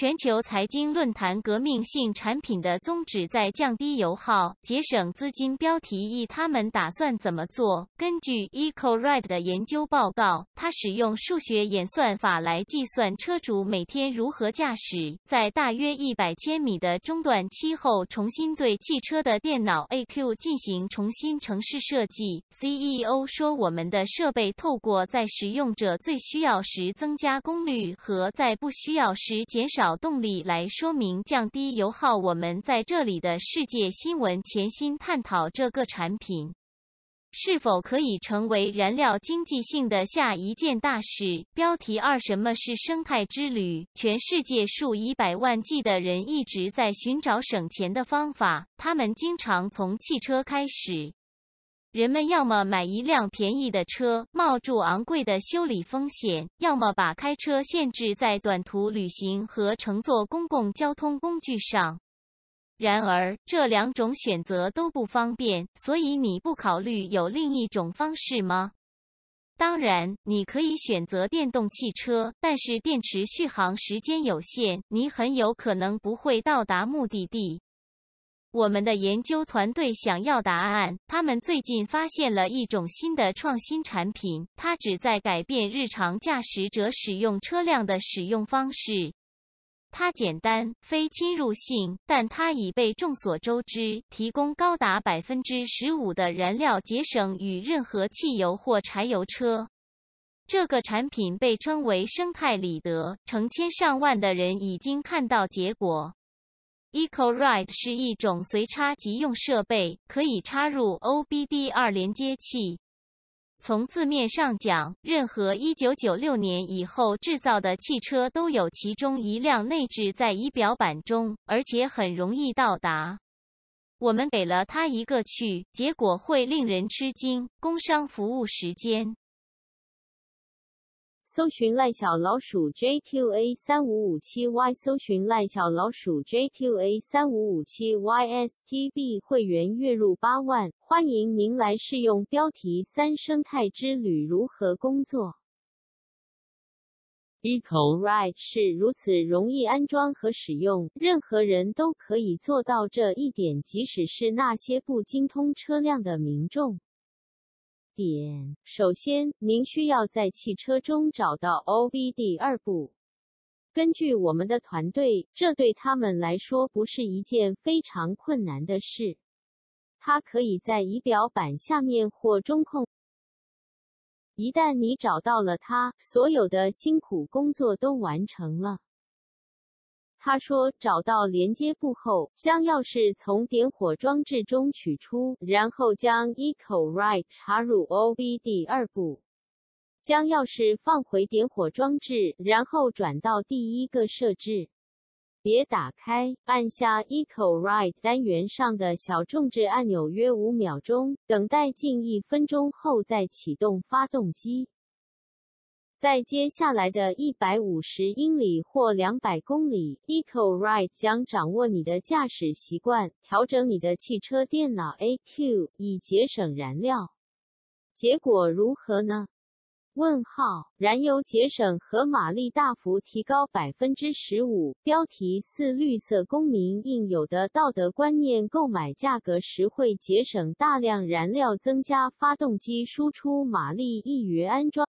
全球财经论坛革命性产品的宗旨在降低油耗、节省资金。标题一：他们打算怎么做？根据 EcoRide 的研究报告，它使用数学演算法来计算车主每天如何驾驶，在大约一百千米的中断期后，重新对汽车的电脑 AQ 进行重新城市设计。CEO 说：“我们的设备透过在使用者最需要时增加功率和在不需要时减少动力来说明降低油耗。”我们在这里的世界新闻潜心探讨这个产品是否可以成为燃料经济性的下一件大事。标题二：什么是生态之旅？全世界数以百万计的人一直在寻找省钱的方法，他们经常从汽车开始。人们要么买一辆便宜的车，冒住昂贵的修理风险；要么把开车限制在短途旅行和乘坐公共交通工具上。然而，这两种选择都不方便，所以你不考虑有另一种方式吗？当然，你可以选择电动汽车，但是电池续航时间有限，你很有可能不会到达目的地。我们的研究团队想要答案。他们最近发现了一种新的创新产品，它旨在改变日常驾驶者使用车辆的使用方式。它简单、非侵入性，但它已被众所周知，提供高达百分之十五的燃料节省与任何汽油或柴油车。这个产品被称为生态里德，成千上万的人已经看到结果。EcoRide 是一种随插即用设备，可以插入 OBD2 连接器。从字面上讲，任何1996年以后制造的汽车都有其中一辆内置在仪表板中，而且很容易到达。我们给了它一个去，结果会令人吃惊。工商服务时间。搜寻赖小老鼠 JQA 三五五七 Y，搜寻赖小老鼠 JQA 三五五七 YSTB 会员月入八万，欢迎您来试用。标题三：生态之旅如何工作？EcoRide 是如此容易安装和使用，任何人都可以做到这一点，即使是那些不精通车辆的民众。点，首先，您需要在汽车中找到 OBD 二部。根据我们的团队，这对他们来说不是一件非常困难的事。它可以在仪表板下面或中控。一旦你找到了它，所有的辛苦工作都完成了。他说：“找到连接部后，将钥匙从点火装置中取出，然后将 EcoRide 插入 OBD 二部，将钥匙放回点火装置，然后转到第一个设置。别打开，按下 EcoRide 单元上的小重置按钮约五秒钟，等待近一分钟后再启动发动机。”在接下来的一百五十英里或两百公里，EcoRide 将掌握你的驾驶习惯，调整你的汽车电脑 AQ，以节省燃料。结果如何呢？问号，燃油节省和马力大幅提高百分之十五。标题四：绿色公民应有的道德观念，购买价格实惠，节省大量燃料，增加发动机输出马力，易于安装。